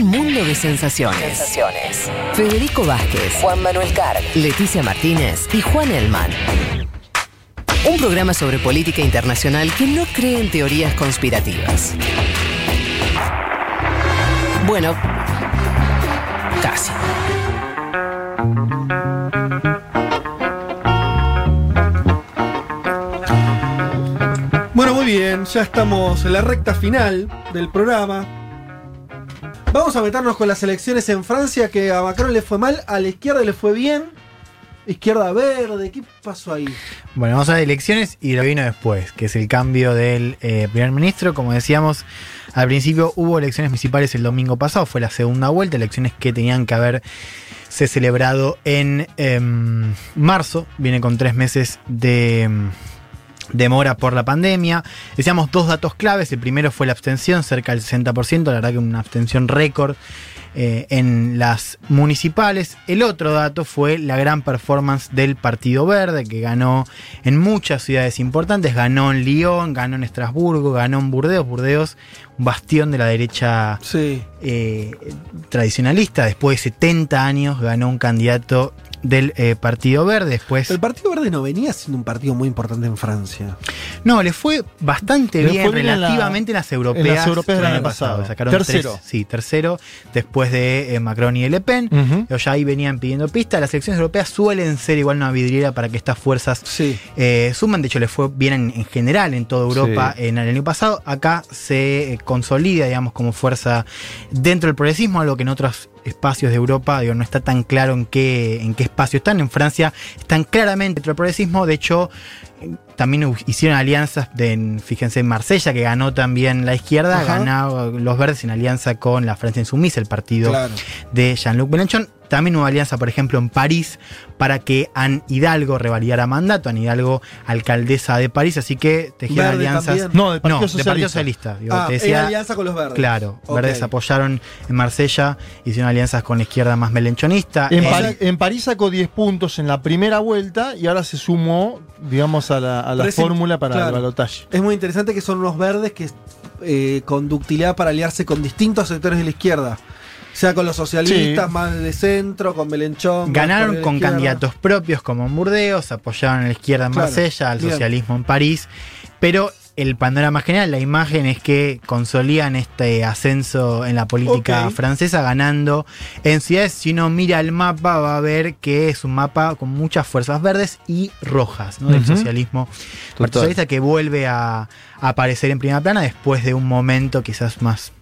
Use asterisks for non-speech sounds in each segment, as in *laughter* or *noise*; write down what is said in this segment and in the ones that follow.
Un mundo de sensaciones. Sensaciones. Federico Vázquez, Juan Manuel Carg. Leticia Martínez y Juan Elman. Un programa sobre política internacional que no cree en teorías conspirativas. Bueno, casi. Bueno, muy bien, ya estamos en la recta final del programa. Vamos a meternos con las elecciones en Francia, que a Macron le fue mal, a la izquierda le fue bien. Izquierda verde, ¿qué pasó ahí? Bueno, vamos a las elecciones y lo vino después, que es el cambio del eh, primer ministro. Como decíamos, al principio hubo elecciones municipales el domingo pasado, fue la segunda vuelta, elecciones que tenían que haber se celebrado en em, marzo, viene con tres meses de em, demora por la pandemia. Decíamos dos datos claves. El primero fue la abstención, cerca del 60%, la verdad que una abstención récord eh, en las municipales. El otro dato fue la gran performance del Partido Verde, que ganó en muchas ciudades importantes. Ganó en Lyon, ganó en Estrasburgo, ganó en Burdeos. Burdeos, un bastión de la derecha Sí. eh, tradicionalista. Después de 70 años ganó un candidato del eh, Partido Verde. Después... El Partido Verde no venía siendo un partido muy importante en Francia. No, le fue bastante Le bien, fue bien en la- relativamente en las europeas. en las europeas del año pasado. Sacaron Tercero. tres- sí, tercero, después de eh, Macron y Le Pen. Ujú. Ellos ya ahí venían pidiendo pista. Las elecciones europeas suelen ser igual una vidriera para que estas fuerzas Sí. eh, suman. De hecho, le fue bien en, en general en toda Europa en el año pasado. Acá se consolida, digamos, como fuerza dentro del progresismo, algo que en otros espacios de Europa digo, no está tan claro en qué, en qué espacio están. En Francia están claramente dentro del progresismo. De hecho, eh, también hicieron alianzas, de, en- fíjense, en Marsella, que ganó también la izquierda, Ajá. ganaron los verdes en alianza con la Francia Insumisa, el partido Claro. de Jean-Luc Mélenchon. También hubo alianza, por ejemplo, en París para que Anne Hidalgo revalidara mandato, Anne Hidalgo, alcaldesa de París, así que tejieron Verde alianzas. también. No, del No, Partido de Socialista. Partido Socialista. digo, Ah, te en decía- alianza con los verdes. Claro, Ok. verdes apoyaron en Marsella, hicieron alianzas con la izquierda más melenchonista. En, en París sacó 10 puntos en la primera vuelta y ahora se sumó, digamos, a la, a la Reci- fórmula para claro. el balotaje. Es muy interesante que son unos verdes que eh, con ductilidad para aliarse con distintos sectores de la izquierda. Sea con los socialistas, Sí. más de centro, con Melenchón. Ganaron con izquierda. candidatos propios como en Burdeos, apoyaron a la izquierda en Claro, Marsella, al bien. socialismo en París, pero el panorama general, la imagen es que consolidan este ascenso en la política francesa, ganando en ciudades. Si uno mira el mapa, va a ver que es un mapa con muchas fuerzas verdes y rojas, ¿no? Del socialismo Total. socialista que vuelve a, a aparecer en primera plana después de un momento quizás más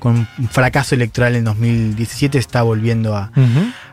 con un fracaso electoral en 2017 está volviendo a,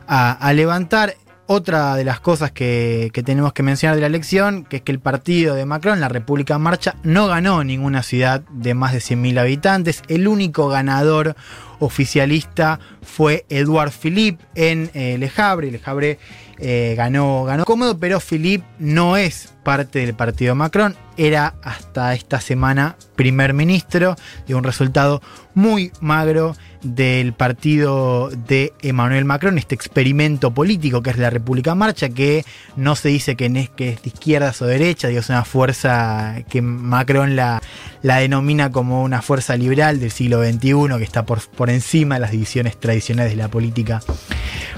a, a levantar. Otra de las cosas que, que tenemos que mencionar de la elección, que es que el partido de Macron, la República en Marcha, no ganó ninguna ciudad de más de 100.000 habitantes. El único ganador oficialista fue Edouard Philippe en eh, Le Havre. Le Havre eh, ganó, ganó cómodo, pero Philippe no es parte del partido Macron. Era hasta esta semana primer ministro de un resultado muy magro del partido de Emmanuel Macron, este experimento político que es la República en Marcha, que no se dice que es, que es de izquierdas o derecha, digo, es una fuerza que Macron la, la denomina como una fuerza liberal del siglo XXI, que está por, por encima de las divisiones tradicionales de la política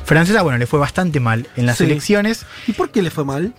francesa. Bueno, le fue bastante mal en las Sí. elecciones. ¿Y por qué le fue mal?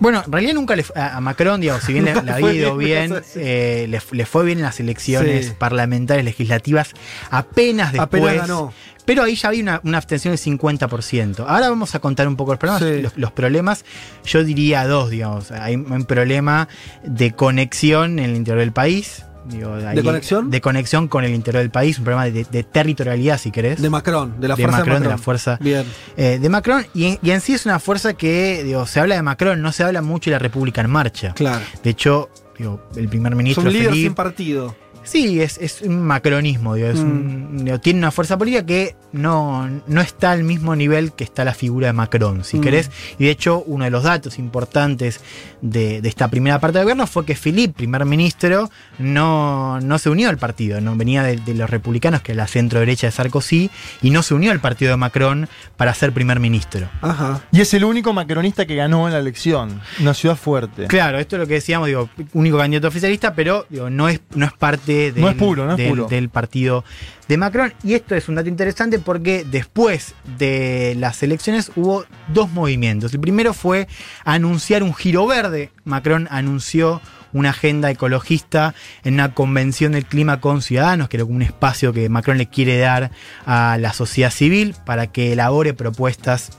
Bueno, en realidad nunca le fue- a Macron, digamos, si bien le, había *laughs* ido bien, eh, le, le fue bien en las elecciones Sí. parlamentarias, legislativas, apenas después. Apenas ganó. Pero ahí ya había una, una abstención del 50%. Ahora vamos a contar un poco los problemas. Sí. Los, los problemas, yo diría dos, digamos. Hay un problema de conexión en el interior del país. Digo, ahí- conexión? De conexión con el interior del país, un problema de, de territorialidad, si querés. De Macron, de la De fuerza Macron, de de Macron. la fuerza Bien. eh, de Macron. Y en, y en sí es una fuerza que, digo, se habla de Macron, no se habla mucho de la República en Marcha. Claro. De hecho, digo, el primer ministro líderes Philippe- sin partido. Sí, es, es un macronismo, digo, es Mm. un- digo, tiene una fuerza política que no, no está al mismo nivel que está la figura de Macron, si Mm. querés. Y de hecho, uno de los datos importantes de, de esta primera parte del gobierno fue que Philippe, primer ministro, no, no se unió al partido, no venía de, de los republicanos, que es la centro derecha de Sarkozy, y no se unió al partido de Macron para ser primer ministro. Ajá. Y es el único macronista que ganó en la elección. Una ciudad fuerte. Claro, esto es lo que decíamos, digo, único candidato oficialista, pero digo, no, es, no es parte No es puro, no es del, puro. del partido de Macron. Y esto es un dato interesante porque después de las elecciones hubo dos movimientos. El primero fue anunciar un giro verde. Macron anunció una agenda ecologista en una convención del clima con ciudadanos, que era un espacio que Macron le quiere dar a la sociedad civil para que elabore propuestas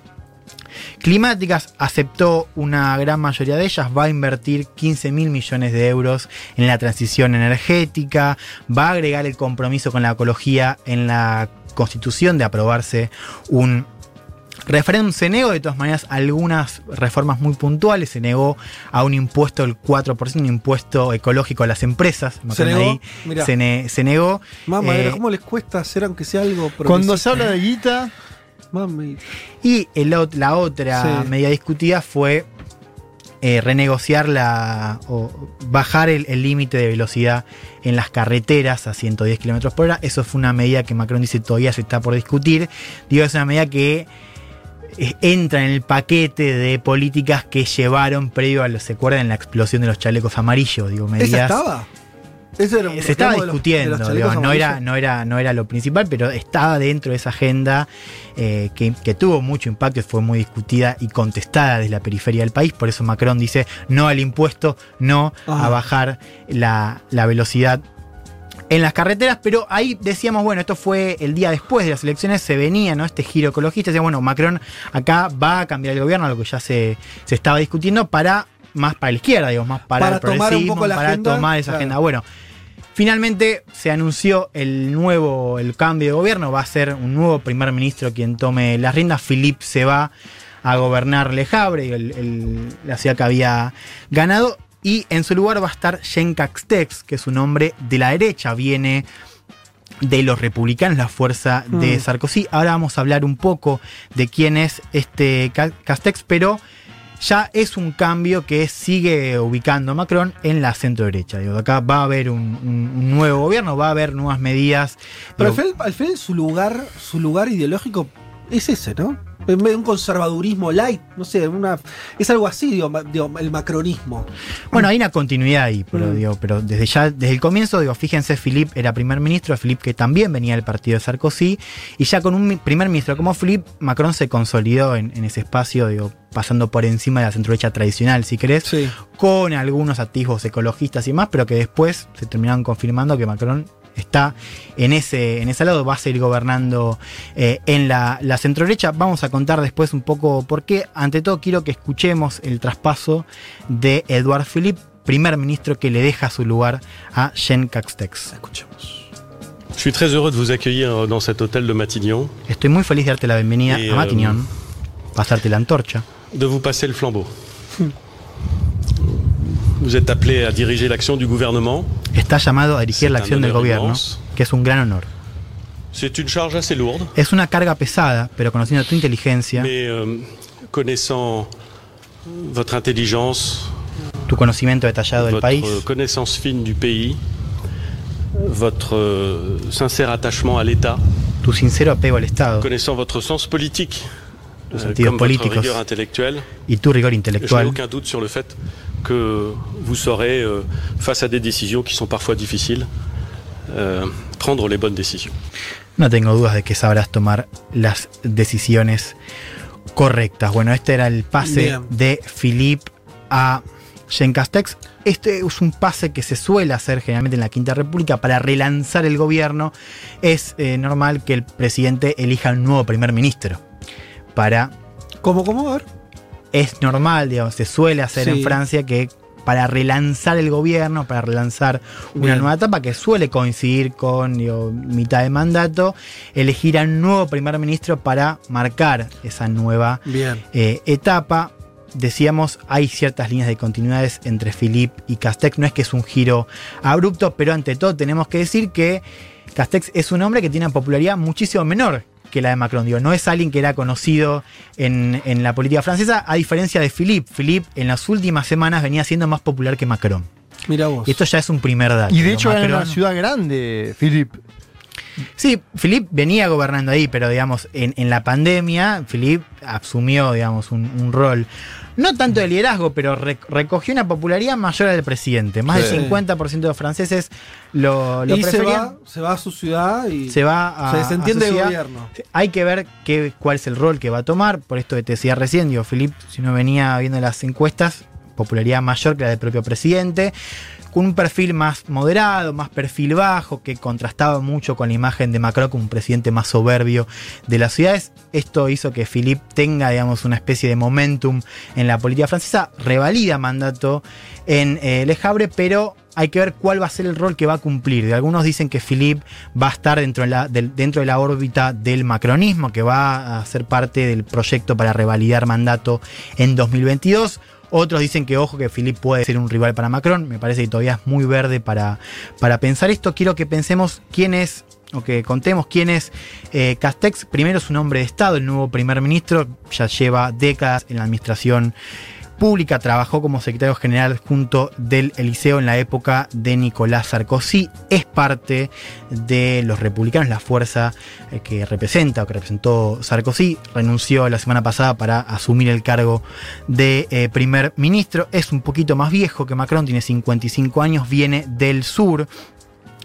climáticas, aceptó una gran mayoría de ellas, va a invertir 15 mil millones de euros en la transición energética, va a agregar el compromiso con la ecología en la constitución de aprobarse un referéndum. Se negó de todas maneras algunas reformas muy puntuales, se negó a un impuesto del 4%, un impuesto ecológico a las empresas. ¿Se negó? ahí se, ne- se negó. Mamá, Eh, ¿cómo les cuesta hacer aunque sea algo Cuando se habla de guita, Mami. Y el la otra Sí. medida discutida fue eh, renegociar la. o bajar el límite de velocidad en las carreteras a 110 kilómetros por hora. Eso fue una medida que Macron dice todavía se está por discutir. Digo, es una medida que eh, entra en el paquete de políticas que llevaron previo a, lo- ¿se acuerdan? La explosión de los chalecos amarillos. Digo, medidas. ¿Esa estaba? Ese era un se estaba reclamo de los- de discutiendo, los digo, no, era, no, era, no era lo principal, pero estaba dentro de esa agenda eh, que, que tuvo mucho impacto y fue muy discutida y contestada desde la periferia del país. Por eso Macron dice no al impuesto, no a bajar la, la velocidad en las carreteras, pero ahí decíamos, bueno, esto fue el día después de las elecciones, se venía, ¿no? Este giro ecologista, decía, bueno, Macron acá va a cambiar el gobierno, lo que ya se, se estaba discutiendo, para más para la izquierda, digamos, más para, Para el tomar un poco la para agenda, tomar esa claro. agenda. Bueno, finalmente se anunció el nuevo, el cambio de gobierno, va a ser un nuevo primer ministro quien tome las riendas, Philippe se va a gobernar Le Havre, el- el- la ciudad que había ganado, y en su lugar va a estar Jean Castex, que es un hombre de la derecha, viene de los republicanos, la fuerza de Mm. Sarkozy. Ahora vamos a hablar un poco de quién es este Ca- Castex, pero ya es un cambio que sigue ubicando a Macron en la centro derecha. Digo, acá va a haber un, un- un nuevo gobierno, va a haber nuevas medidas. Pero al final, al final su lugar, su lugar ideológico es ese, ¿no? En vez de un conservadurismo light, no sé, una, es algo así, digo, el macronismo. Bueno, hay una continuidad ahí, pero, Mm. digo, pero desde ya, desde el comienzo, digo, fíjense, Philippe era primer ministro, Philippe que también venía del partido de Sarkozy, y ya con un primer ministro como Philippe, Macron se consolidó en, en ese espacio, digo, pasando por encima de la centroderecha tradicional, si querés, Sí. con algunos atisbos ecologistas y más, pero que después se terminaron confirmando que Macron está en ese, en ese lado, va a seguir gobernando eh, en la, la centroderecha. Vamos a contar después un poco por qué. Ante todo, quiero que escuchemos el traspaso de Edouard Philippe, primer ministro que le deja su lugar a Jean Castex. Escuchemos. Je suis très heureux de vous accueillir euh, dans cet hôtel de Matignon, Estoy muy feliz de darte la bienvenida a Matignon, pasarte la antorcha. de vous passer le flambeau. Vous êtes appelé à diriger l'action du gouvernement. Está llamado a dirigir la acción del gobierno, que es un gran honor. Es una carga pesada, pero conociendo tu inteligencia, euh, tu conocimiento detallado del país, votre euh, sincère attachement à l'État, tu sincero apego al Estado connaissant votre sens politique, Tus euh, sentidos votre políticos. rigueur intellectuelle, y tu rigor je n'ai intelectual, aucun doute sur le fait que vous saurez, euh, face à des décisions qui sont parfois difficiles, euh, prendre les bonnes décisions. no tengo dudas de que sabrás tomar las decisiones correctas. Bueno, este era el pase Bien. de Philippe a Jean Castex. Este es un pase que se suele hacer generalmente en la Quinta República para relanzar el gobierno. Es eh, normal que el presidente elija un nuevo primer ministro. Para ¿Cómo, cómo? A ver. Es normal, digamos, se suele hacer Sí. en Francia que para relanzar el gobierno, para relanzar una Bien. nueva etapa que suele coincidir con digo, mitad de mandato, elegir a un nuevo primer ministro para marcar esa nueva eh, etapa. Decíamos, hay ciertas líneas de continuidades entre Philippe y Castex. No es que es un giro abrupto, pero ante todo tenemos que decir que Castex es un hombre que tiene una popularidad muchísimo menor que la de Macron. Digo, no es alguien que era conocido en, en la política francesa, a diferencia de Philippe. Philippe en las últimas semanas venía siendo más popular que Macron. Mira vos. Y esto ya es un primer dato. y de hecho era en Macron- una ciudad grande, Philip. Sí, Philippe venía gobernando ahí, pero digamos, en, en la pandemia, Philippe asumió, digamos, un, un rol. No tanto de liderazgo, pero re- recogió una popularidad mayor al presidente. Más Sí. del 50% de los franceses lo, lo y se va, se va a su ciudad y Se va a. se desentiende del gobierno. Hay que ver qué, cuál es el rol que va a tomar. Por esto que te decía recién, digo, Philippe, si uno venía viendo las encuestas, popularidad mayor que la del propio presidente, un perfil más moderado, más perfil bajo, que contrastaba mucho con la imagen de Macron como un presidente más soberbio de las ciudades. Esto hizo que Philippe tenga, digamos, una especie de momentum en la política francesa, revalida mandato en eh, Le Havre, pero hay que ver cuál va a ser el rol que va a cumplir. Algunos dicen que Philippe va a estar dentro de, la, dentro de la órbita del macronismo, que va a ser parte del proyecto para revalidar mandato en 2022. Otros dicen que ojo que Philippe puede ser un rival para Macron. Me parece que todavía es muy verde para, para pensar esto. Quiero que pensemos quién es, o que contemos quién es eh, Castex. Primero es un hombre de Estado, el nuevo primer ministro. Ya lleva décadas en la administración pública, trabajó como secretario general junto del Eliseo en la época de Nicolás Sarkozy, es parte de los republicanos, la fuerza eh, que representa o que representó Sarkozy, renunció la semana pasada para asumir el cargo de eh, primer ministro, es un poquito más viejo que Macron, tiene 55 años, viene del sur,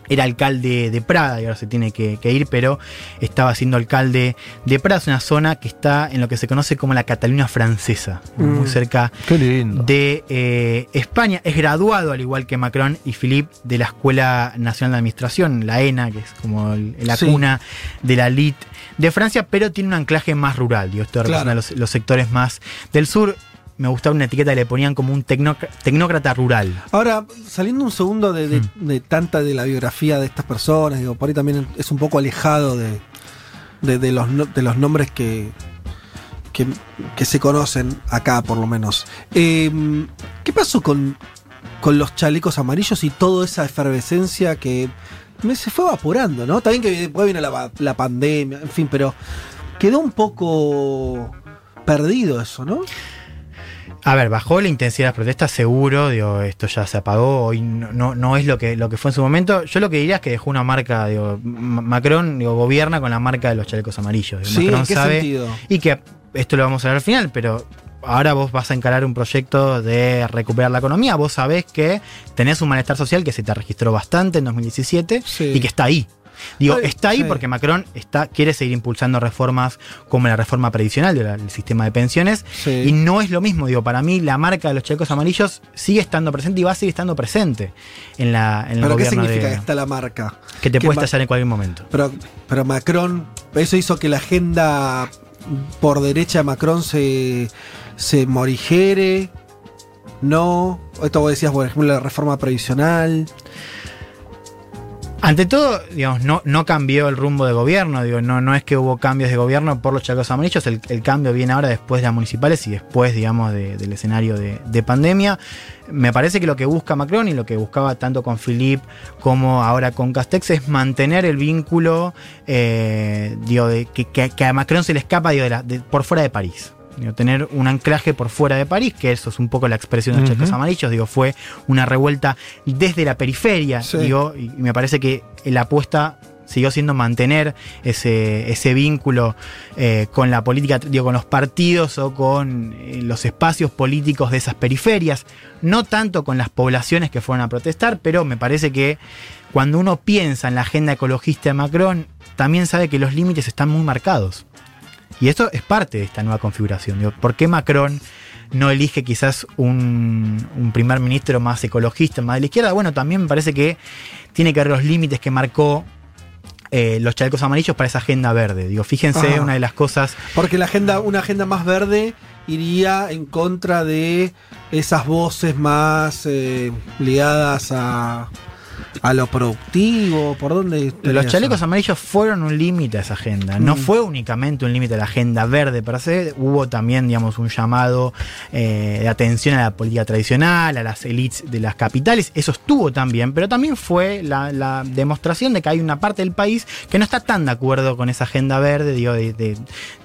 era alcalde de Prada y ahora se tiene que, que ir, pero estaba siendo alcalde de Prada, es una zona que está en lo que se conoce como la Cataluña francesa, Mm. muy cerca Qué lindo. de eh, España. Es graduado, al igual que Macron y Philippe, de la Escuela Nacional de Administración, la ENA, que es como el- la Sí. cuna de la elite de Francia, pero tiene un anclaje más rural. Digo, esto Claro. representa los, los sectores más del sur. Me gustaba una etiqueta que le ponían como un tecnócrata rural. Ahora, saliendo un segundo de, de- Hmm. de tanta de la biografía de estas personas, digo, por ahí también es un poco alejado de, de, los, los nombres que, que, que se conocen acá, por lo menos. Eh, ¿Qué pasó con, con los chalecos amarillos y toda esa efervescencia que me, se fue evaporando, ¿no? También que después vino la, la pandemia, en fin, pero quedó un poco perdido eso, ¿no? A ver, bajó la intensidad de las protestas, seguro, digo, esto ya se apagó, hoy no, no, no es lo que, lo que fue en su momento. Yo lo que diría es que dejó una marca, digo, Ma- Macron digo, gobierna con la marca de los chalecos amarillos. Sí, Macron ¿en qué sabe sentido? y que esto lo vamos a ver al final, pero ahora vos vas a encarar un proyecto de recuperar la economía, vos sabés que tenés un malestar social que se te registró bastante en 2017 Sí. y que está ahí. Digo, está ahí sí. porque Macron está, quiere seguir impulsando reformas como la reforma previsional del sistema de pensiones Sí. y no es lo mismo, digo, para mí la marca de los chalecos amarillos sigue estando presente y va a seguir estando presente en, la, en el ¿Pero qué significa de, que está la marca? que te que puede estallar en cualquier momento. Pero, pero Macron, eso hizo que la agenda por derecha de Macron se, se morigere. No, esto vos decías, por ejemplo, la reforma previsional. Ante todo, digamos, no, no cambió el rumbo de gobierno, digo, no, no es que hubo cambios de gobierno por los chalecos amarillos, el, cambio viene ahora después de las municipales y después, digamos, de- del escenario de, de pandemia. Me parece que lo que busca Macron y lo que buscaba tanto con Philippe como ahora con Castex es mantener el vínculo, eh, que, a Macron se le escapa digo, de- por fuera de París. Digo, tener un anclaje por fuera de París, que eso es un poco la expresión de los chalecos amarillos, digo, fue una revuelta desde la periferia, Sí. digo, y me parece que la apuesta siguió siendo mantener ese, ese vínculo eh, con la política, digo, con los partidos o con eh, los espacios políticos de esas periferias, no tanto con las poblaciones que fueron a protestar, pero me parece que cuando uno piensa en la agenda ecologista de Macron, también sabe que los límites están muy marcados. Y eso es parte de esta nueva configuración. Digo, ¿Por qué Macron no elige quizás un, un primer ministro más ecologista, más de la izquierda? Bueno, también me parece que tiene que ver los límites que marcó eh, los chalecos amarillos para esa agenda verde. Digo, fíjense, Ajá. una de las cosas Porque la agenda, una agenda más verde iría en contra de esas voces más eh, ligadas a, a lo productivo. ¿Por dónde? Los eso? chalecos amarillos fueron un límite a esa agenda. No Mm. fue únicamente un límite a la agenda verde per se. Hubo también, digamos, un llamado eh, de atención a la política tradicional, a las élites de las capitales. Eso estuvo también, pero también fue la, la demostración de que hay una parte del país que no está tan de acuerdo con esa agenda verde, digo, de- de-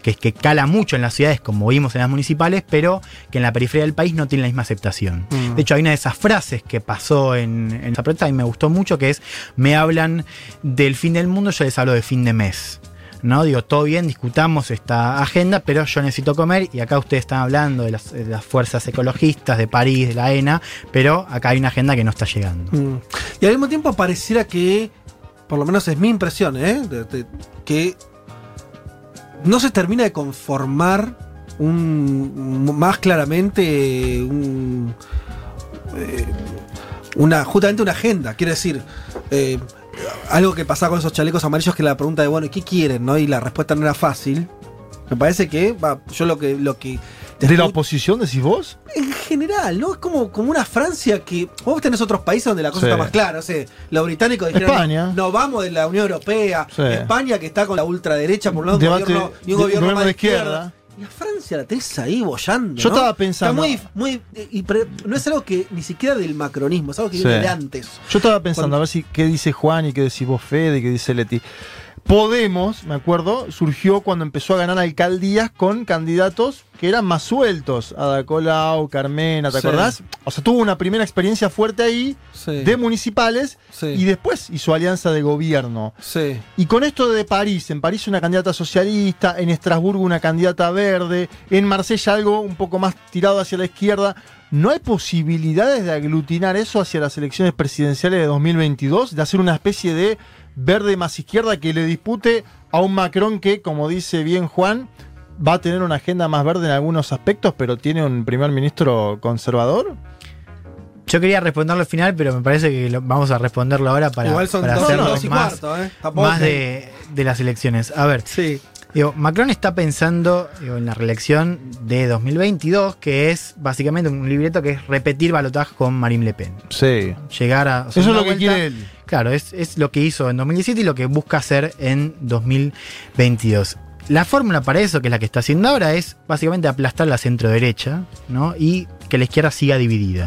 que, que cala mucho en las ciudades, como vimos en las municipales, pero que en la periferia del país no tiene la misma aceptación. Mm. De hecho, hay una de esas frases que pasó en, en esa protesta y me mucho, que es, me hablan del fin del mundo, yo les hablo de fin de mes. ¿no? Digo, todo bien, discutamos esta agenda, pero yo necesito comer y acá ustedes están hablando de las, fuerzas ecologistas de París, de la ENA, pero acá hay una agenda que no está llegando. Mm. Y al mismo tiempo pareciera que, por lo menos es mi impresión, ¿eh? que no se termina de conformar un más claramente un, eh, una justamente una agenda. Quiero decir, eh, algo que pasaba con esos chalecos amarillos que la pregunta de bueno, ¿y ¿qué quieren? ¿no? Y la respuesta no era fácil. Me parece que va, yo lo que lo que ¿De la oposición decís vos? en general, ¿no? Es como, como una Francia que. Vos tenés otros países donde la cosa Sí. está más clara. O sea, los británicos dijeron. España. No vamos de la Unión Europea. Sí. España que está con la ultraderecha por un lado, un gobierno, y un de- gobierno más de de izquierda. izquierda. Y a Francia la tenés ahí bollando. Yo ¿no? estaba pensando- Está muy. muy y pre- no es algo que ni siquiera del macronismo, es algo que Sí. viene de antes. Yo estaba pensando Cuando- a ver si qué dice Juan y qué decís vos, Fede, y qué dice Leti. Podemos, me acuerdo, surgió cuando empezó a ganar alcaldías con candidatos que eran más sueltos. Ada Colau, Carmena, ¿te Sí. acordás? O sea, tuvo una primera experiencia fuerte ahí Sí. de municipales Sí. y después hizo alianza de gobierno. Sí. Y con esto de París, en París una candidata socialista, en Estrasburgo una candidata verde, en Marsella algo un poco más tirado hacia la izquierda, ¿no hay posibilidades de aglutinar eso hacia las elecciones presidenciales de 2022? De hacer una especie de verde más izquierda que le dispute a un Macron que, como dice bien Juan, va a tener una agenda más verde en algunos aspectos, pero tiene un primer ministro conservador? Yo quería responderlo al final, pero me parece que lo- vamos a responderlo ahora para, Igual son para dos, hacerlo dos y más, cuarto, ¿eh? Más de, de las elecciones. A ver, Sí. Digo, Macron está pensando digo, en la reelección de 2022, que es básicamente un libreto que es repetir balotaje con Marine Le Pen. Sí. Llegar a. Eso es lo que quiere él. Claro, es, es lo que hizo en 2017 y lo que busca hacer en 2022. La fórmula para eso, que es la que está haciendo ahora, es básicamente aplastar la centro derecha, ¿no? Y que la izquierda siga dividida.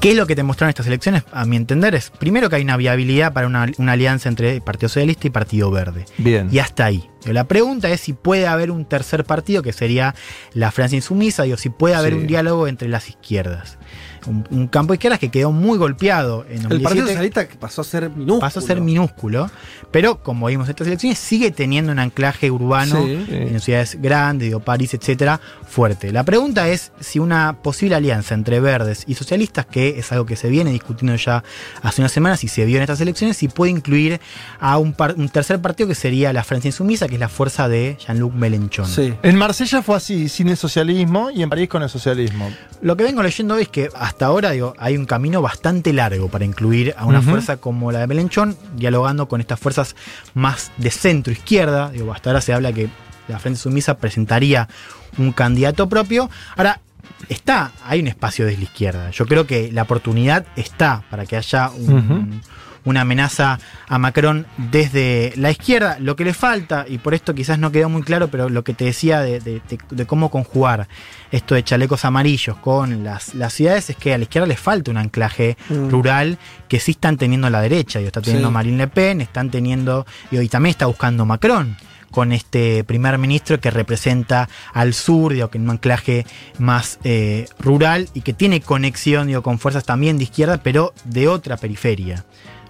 ¿Qué es lo que te mostraron estas elecciones? A mi entender, es primero que hay una viabilidad para una, una alianza entre Partido Socialista y Partido Verde. Bien. Y hasta ahí. La pregunta es si puede haber un tercer partido, que sería la Francia insumisa, digo, si puede haber Sí. un diálogo entre las izquierdas. Un, un campo de izquierdas que quedó muy golpeado en El 2017. Partido Socialista que pasó a ser minúsculo. pasó a ser minúsculo, pero como vimos en estas elecciones, sigue teniendo un anclaje urbano Sí. en ciudades grandes, digo, París, etcétera, fuerte. La pregunta es si una posible alianza entre verdes y socialistas, que es algo que se viene discutiendo ya hace unas semanas y se vio en estas elecciones, si puede incluir a un, par- un tercer partido que sería la Francia Insumisa, que es la fuerza de Jean-Luc Mélenchon. Sí. En Marsella fue así, sin el socialismo, y en París con el socialismo. Lo que vengo leyendo es que hasta ahora digo, hay un camino bastante largo para incluir a una fuerza como la de Melenchón, dialogando con estas fuerzas más de centro izquierda. Digo, hasta ahora se habla que la Frente Sumisa presentaría un candidato propio. Ahora, está, hay un espacio desde la izquierda. Yo creo que la oportunidad está para que haya un-. Una amenaza a Macron desde la izquierda. Lo que le falta, y por esto quizás no quedó muy claro, pero lo que te decía de, de- de- de cómo conjugar esto de chalecos amarillos con las, las ciudades es que a la izquierda le falta un anclaje Mm. rural que sí están teniendo la derecha. Digo, está teniendo Sí. Marine Le Pen, están teniendo, y también está buscando Macron con este primer ministro que representa al sur, digo, que en un anclaje más eh, rural y que tiene conexión digo, con fuerzas también de izquierda, pero de otra periferia.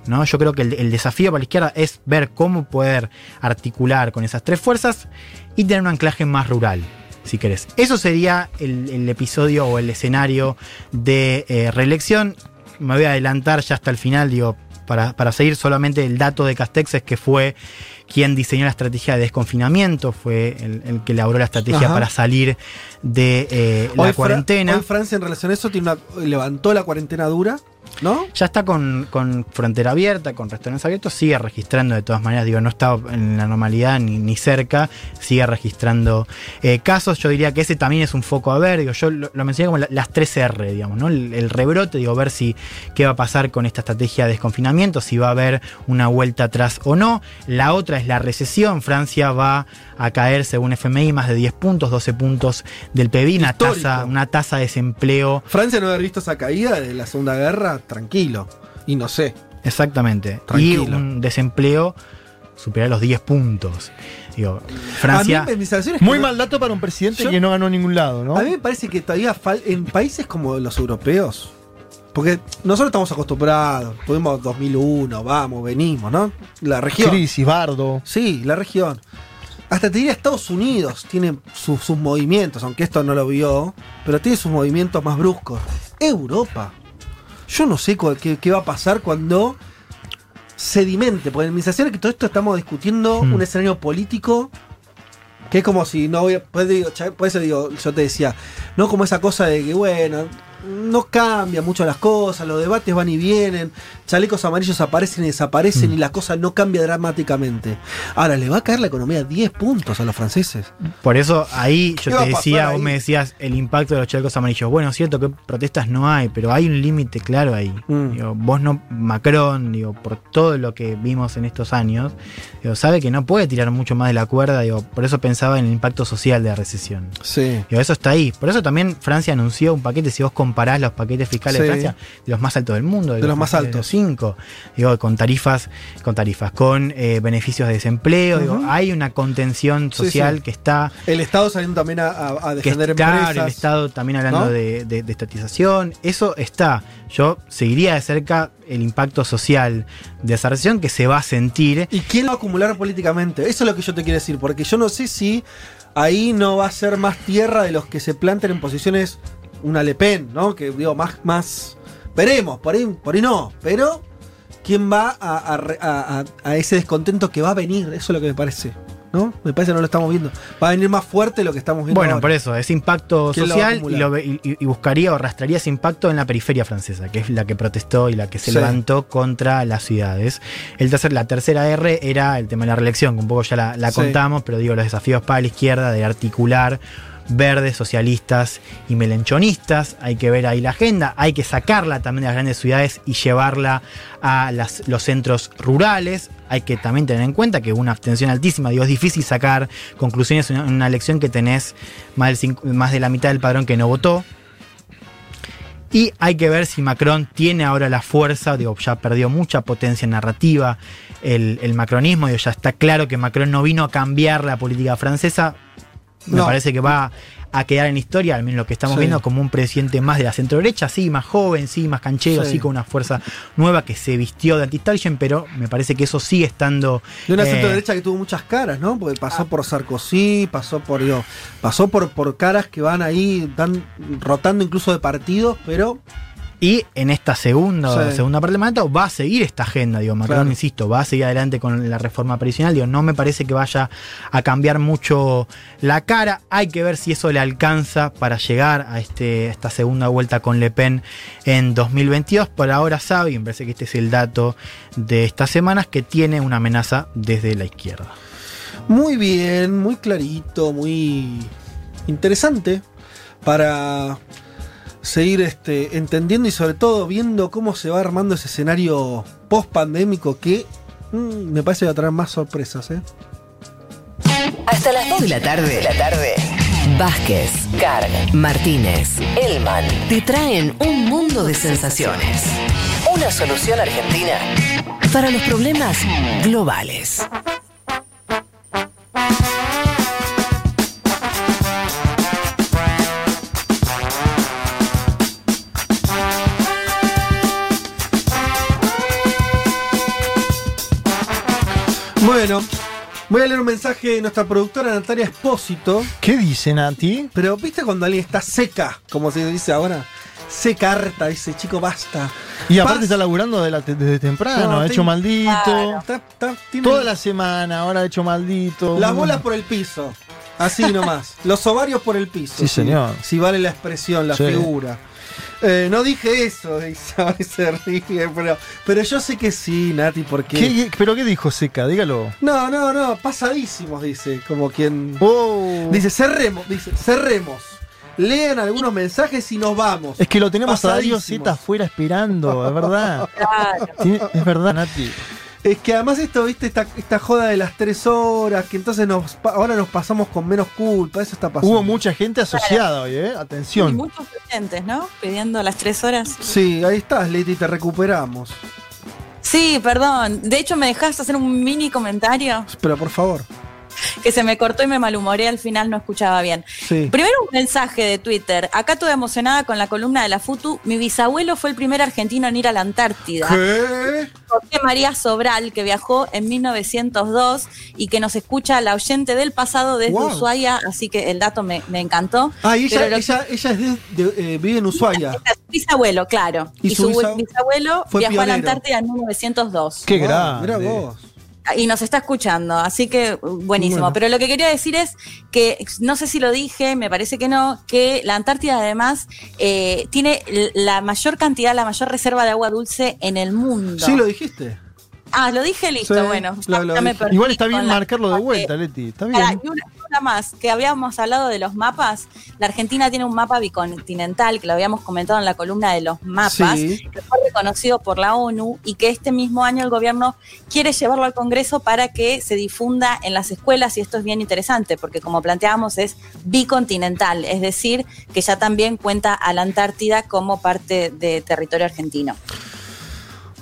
¿No? Yo creo que el, el desafío para la izquierda es ver cómo poder articular con esas tres fuerzas y tener un anclaje más rural, si querés. Eso sería el, el episodio o el escenario de eh, reelección. Me voy a adelantar ya hasta el final, digo, para, para seguir solamente el dato de Castex es que fue quien diseñó la estrategia de desconfinamiento, fue el, el que elaboró la estrategia Ajá. para salir de eh, la Hoy Fra- cuarentena. hoy Francia en relación a eso tiene una- levantó la cuarentena dura, ¿no? Ya está con, con frontera abierta, con restaurantes abiertos, sigue registrando de todas maneras, digo, no está en la normalidad ni, ni cerca, sigue registrando eh, casos. Yo diría que ese también es un foco a ver, digo, yo lo, lo mencioné como la- las 3 R, digamos, ¿no? El, el rebrote, digo, ver si qué va a pasar con esta estrategia de desconfinamiento, si va a haber una vuelta atrás o no. La otra es la recesión. Francia va a caer, según FMI, más de 10 puntos, 12 puntos del PBI, una tasa, una tasa de desempleo Francia no haber visto esa caída de la Segunda Guerra, tranquilo. Y no sé. Exactamente. Tranquilo. Y un desempleo superior a los 10 puntos. Digo, Francia. A mí, mis sensaciones es que Muy no- mal dato para un presidente Yo- que no ganó ningún lado, ¿no? A mí me parece que todavía fal- en países como los europeos, Porque nosotros estamos acostumbrados, tuvimos 2001, vamos, venimos, ¿no? La región. Crisis, bardo. Sí, la región. Hasta te diría Estados Unidos tiene su- sus movimientos, aunque esto no lo vio, pero tiene sus movimientos más bruscos. Europa. Yo no sé qué, qué va a pasar cuando sedimente, porque en mis sesiones que todo esto estamos discutiendo Hmm. un escenario político que es como si no voy a- pues por eso digo, yo te decía, no como esa cosa de que bueno, no cambia mucho las cosas, los debates van y vienen, chalecos amarillos aparecen y desaparecen Mm. y la cosa no cambia dramáticamente. Ahora, le va a caer la economía 10 puntos a los franceses. Por eso ahí ¿Qué yo te decía, vos me decías el impacto de los chalecos amarillos. Bueno, es cierto que protestas no hay, pero hay un límite claro ahí. Mm. Digo, vos no, Macron, digo, por todo lo que vimos en estos años, digo, sabe que no puede tirar mucho más de la cuerda, digo, por eso pensaba en el impacto social de la recesión. Sí. Digo, eso está ahí. Por eso también Francia anunció un paquete, si vos comparás los paquetes fiscales Sí. de Francia, de los más altos del mundo. De los más de altos. los cinco. Digo, con tarifas, con tarifas, con eh, beneficios de desempleo. Digo, hay una contención social sí. que está El Estado saliendo también a, a- que defender es- claro, empresas. el Estado también hablando ¿no? de, de- de estatización, eso está. Yo seguiría de cerca el impacto social de esa recesión que se va a sentir. ¿Y quién lo va a acumular políticamente? Eso es lo que yo te quiero decir, porque yo no sé si ahí no va a ser más tierra de los que se planten en posiciones una Le Pen, ¿no? Que digo, más, más. Veremos, por ahí, por ahí no, pero ¿quién va a, a ese descontento que va a venir? Eso es lo que me parece. ¿No? Me parece que no lo estamos viendo. Va a venir más fuerte lo que estamos viendo. Bueno, ahora. por eso, ese impacto ¿Quién lo va a social y, lo y- y buscaría o arrastraría ese impacto en la periferia francesa, que es la que protestó y la que se Sí. levantó contra las ciudades. El tercer, la tercera R era el tema de la reelección, que un poco ya la, la Sí. contamos, pero digo, los desafíos para la izquierda de articular verdes, socialistas y melenchonistas. Hay que ver ahí la agenda, hay que sacarla también de las grandes ciudades y llevarla a los centros rurales. Hay que también tener en cuenta que una abstención altísima, digo, es difícil sacar conclusiones en una, elección que tenés más, del más de la mitad del padrón que no votó. Y hay que ver si Macron tiene ahora la fuerza, digo, ya perdió mucha potencia narrativa el, el macronismo, digo, ya está claro que Macron no vino a cambiar la política francesa, me No. parece que va a quedar en historia, al menos lo que estamos Sí. viendo, como un presidente más de la centro derecha, sí, más joven, sí, más canchero, Sí. sí, con una fuerza nueva que se vistió de anti-establishment, pero me parece que eso sigue estando... De una eh, centro derecha que tuvo muchas caras, ¿no? Porque pasó por Sarkozy, pasó por digo, pasó por, por caras que van ahí, rotando incluso de partidos, pero Y en esta segunda, Sí. segunda parte del mandato va a seguir esta agenda, digo, Macron, Claro. insisto, va a seguir adelante con la reforma previsional, digo, no me parece que vaya a cambiar mucho la cara, hay que ver si eso le alcanza para llegar a este, esta segunda vuelta con Le Pen en 2022, por ahora sabe, y me parece que este es el dato de estas semanas, que tiene una amenaza desde la izquierda. muy bien, muy clarito, muy interesante para seguir este, entendiendo y sobre todo viendo cómo se va armando ese escenario post pandémico que mm, me parece que va a traer más sorpresas, ¿eh? Hasta las 2 de la tarde. De la. Vázquez, Carg, Martínez, Elman te traen un mundo de sensaciones. Una solución argentina para los problemas globales. Bueno, voy a leer un mensaje de nuestra productora Natalia Espósito. ¿Qué dicen a ti? Pero viste cuando alguien está seca, como se dice ahora, seca harta, dice chico basta. Y aparte Paz. está laburando de la- desde temprano, No, ha hecho maldito. Está- está- tiene Toda la semana, ahora ha hecho maldito. las bolas por el piso. Así nomás. *laughs* Los ovarios por el piso. Sí, señor. Si vale la expresión, la Sí. figura. Eh, no dije eso, *laughs* dice, se ríe, pero, pero yo sé que sí, Nati, porque. ¿Qué- qué- ¿Pero qué dijo Seca? Dígalo. No, no, no, pasadísimos, dice, como quien. Oh. Dice, cerremos, dice, cerremos. Lean algunos mensajes y nos vamos. Es que lo tenemos a Darío Pasadísimos. Z afuera esperando, es verdad. *laughs* Claro. Tiene- es verdad, Nati. Es que además esto, viste, esta, esta joda de las tres horas, que entonces nos, ahora nos pasamos con menos culpa, eso está pasando. Hubo mucha gente asociada hoy, ¿eh? Y Atención. muchos oyentes, ¿no? Pidiendo las tres horas. Sí, ahí estás, Leti, te recuperamos. Sí, perdón. De hecho, ¿me dejaste hacer un mini comentario? Pero por favor. Que se me cortó y me malhumoré, al final no escuchaba bien. Sí. Primero un mensaje de Twitter. Acá toda emocionada con la columna de la FUTU. Mi bisabuelo fue el primer argentino en ir a la Antártida. ¿Qué? José María Sobral, que viajó en 1902 y que nos escucha la oyente del pasado desde Wow. Ushuaia, así que el dato me, me encantó. Ah, y ella, ella, ella es de, de- eh, vive en Ushuaia. Su bisabuelo, claro. ¿Y Y, su su, bisa- bisabuelo fue viajó a la? Antártida en 1902. Qué Wow, grande. Vos. Y nos está escuchando, así que uh, buenísimo. Bueno. Pero lo que quería decir es que, no sé si lo dije, me parece que no, que la Antártida además eh, tiene la mayor cantidad, la mayor reserva de agua dulce en el mundo. Sí, lo dijiste. Ah, lo dije, listo, Sí, bueno. lo- dije. Igual está bien marcarlo de vuelta, que- Leti. Está bien. y una, una más, que habíamos hablado de los mapas. La Argentina tiene un mapa bicontinental, que lo habíamos comentado en la columna de los mapas, Sí. que fue reconocido por la ONU y que este mismo año el gobierno quiere llevarlo al Congreso para que se difunda en las escuelas y esto es bien interesante porque como planteábamos es bicontinental, es decir, que ya también cuenta a la Antártida como parte de territorio argentino.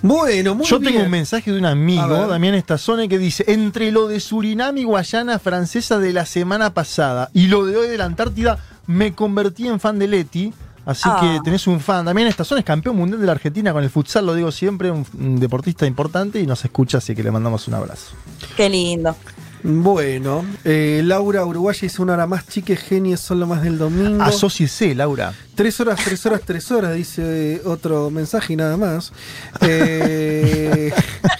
Bueno, muy Yo bien. tengo un mensaje de un amigo. Damián Estazone, que dice: Entre lo de Surinam y Guayana Francesa de la semana pasada y lo de hoy de la Antártida, me convertí en fan de Leti. Así Ah. que tenés un fan. Damián Estazone es campeón mundial de la Argentina con el futsal, lo digo siempre, un, un deportista importante y nos escucha, así que le mandamos un abrazo. Qué lindo. Bueno, eh, Laura Uruguaya dice una hora más, chiques genios, son lo más del domingo. Asociese, Laura. Tres horas, tres horas, tres horas, dice otro mensaje y nada más. Eh,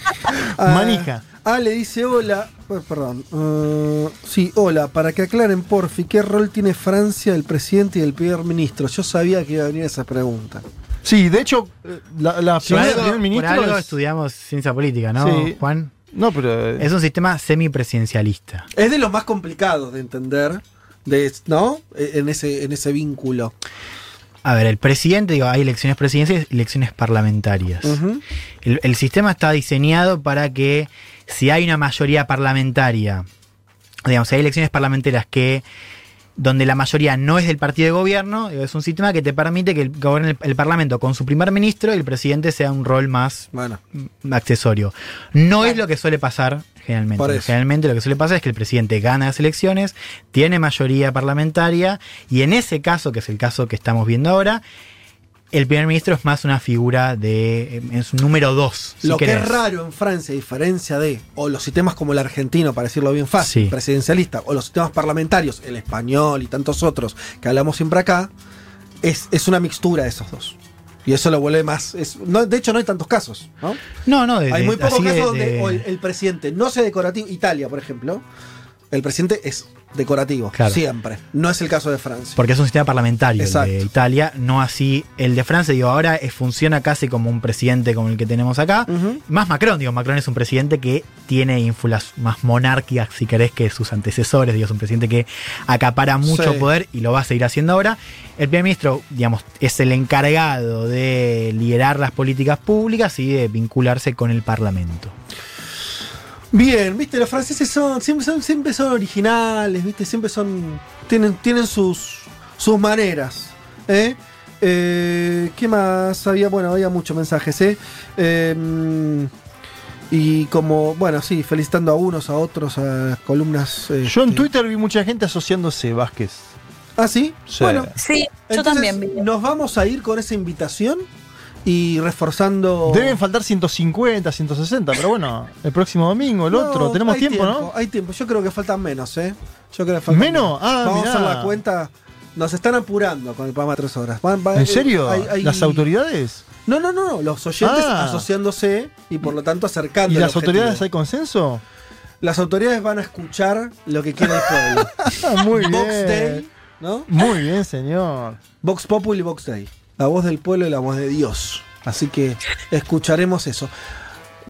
*laughs* ah, Manija. Ah, le dice hola. eh, Perdón. eh, sí, hola. Para que aclaren, porfi, ¿qué rol tiene Francia, el presidente y el primer ministro? Yo sabía que iba a venir esa pregunta. Sí, de hecho, eh, la, la Por algo, primer por ministro algo es- estudiamos ciencia política, ¿no, Sí. Juan? No, pero. eh, Es un sistema semipresidencialista. Es de los más complicados de entender, de, ¿no? Eh, En ese, en ese vínculo. A ver, el presidente, digo, hay elecciones presidenciales y elecciones parlamentarias. El, el sistema está diseñado para que si hay una mayoría parlamentaria, digamos, si hay elecciones parlamentarias que donde la mayoría no es del partido de gobierno, es un sistema que te permite que el, gobierne el, el parlamento con su primer ministro y el presidente sea un rol más Bueno, mm, accesorio. No es lo que suele pasar generalmente. Generalmente lo que suele pasar es que el presidente gana las elecciones, tiene mayoría parlamentaria y en ese caso, que es el caso que estamos viendo ahora, el primer ministro es más una figura de. eh, es un número dos. si lo que es raro en Francia, a diferencia de, o los sistemas como el argentino, para decirlo bien fácil, Sí. presidencialista, o los sistemas parlamentarios, el español y tantos otros que hablamos siempre acá, es, es una mixtura de esos dos. Y eso lo vuelve más. es- no, de hecho, no hay tantos casos. ¿no? No, no, de, hay muy pocos de- casos donde de- o el, el presidente no sea decorativo. Italia, por ejemplo, el presidente es decorativo, Claro. siempre. No es el caso de Francia. Porque es un sistema parlamentario el de Italia, no así el de Francia. Digo, ahora es- funciona casi como un presidente como el que tenemos acá. Más Macron, digo, Macron es un presidente que tiene ínfulas más monárquicas, si querés, que sus antecesores. Digo, es un presidente que acapara mucho Sí. poder y lo va a seguir haciendo ahora. El primer ministro, digamos, es el encargado de liderar las políticas públicas y de vincularse con el parlamento. Bien, viste, los franceses son siempre son, siempre son originales, viste, siempre son. tienen, tienen sus, sus maneras. ¿eh? Eh, ¿Qué más había? Bueno, había muchos mensajes, ¿eh? Eh, y como, bueno, sí, felicitando a unos, a otros, a las columnas. Yo en este- Twitter vi mucha gente asociándose Vázquez. Ah, sí. Sí. Bueno, Sí, yo entonces, también vi. Nos vamos a ir con esa invitación y reforzando. Deben faltar 150, 160, pero bueno, el próximo domingo, el No, otro. Tenemos tiempo, ¿no? Hay tiempo, yo creo que faltan menos, ¿eh? Yo creo que faltan ¿Menos? Ah, Vamos mirá. a hacer la cuenta. Nos están apurando con el programa tres horas. Van- ¿En eh, serio? hay- hay- ¿Las autoridades? No, no, no, no, los oyentes Ah. asociándose y por lo tanto acercando. ¿Y las autoridades hay consenso? Las autoridades van a escuchar lo que quiere el pueblo. *laughs* Muy bien. Vox Day, ¿no? Muy bien, señor. Vox Populi y Vox Day. La voz del pueblo y la voz de Dios. Así que escucharemos eso.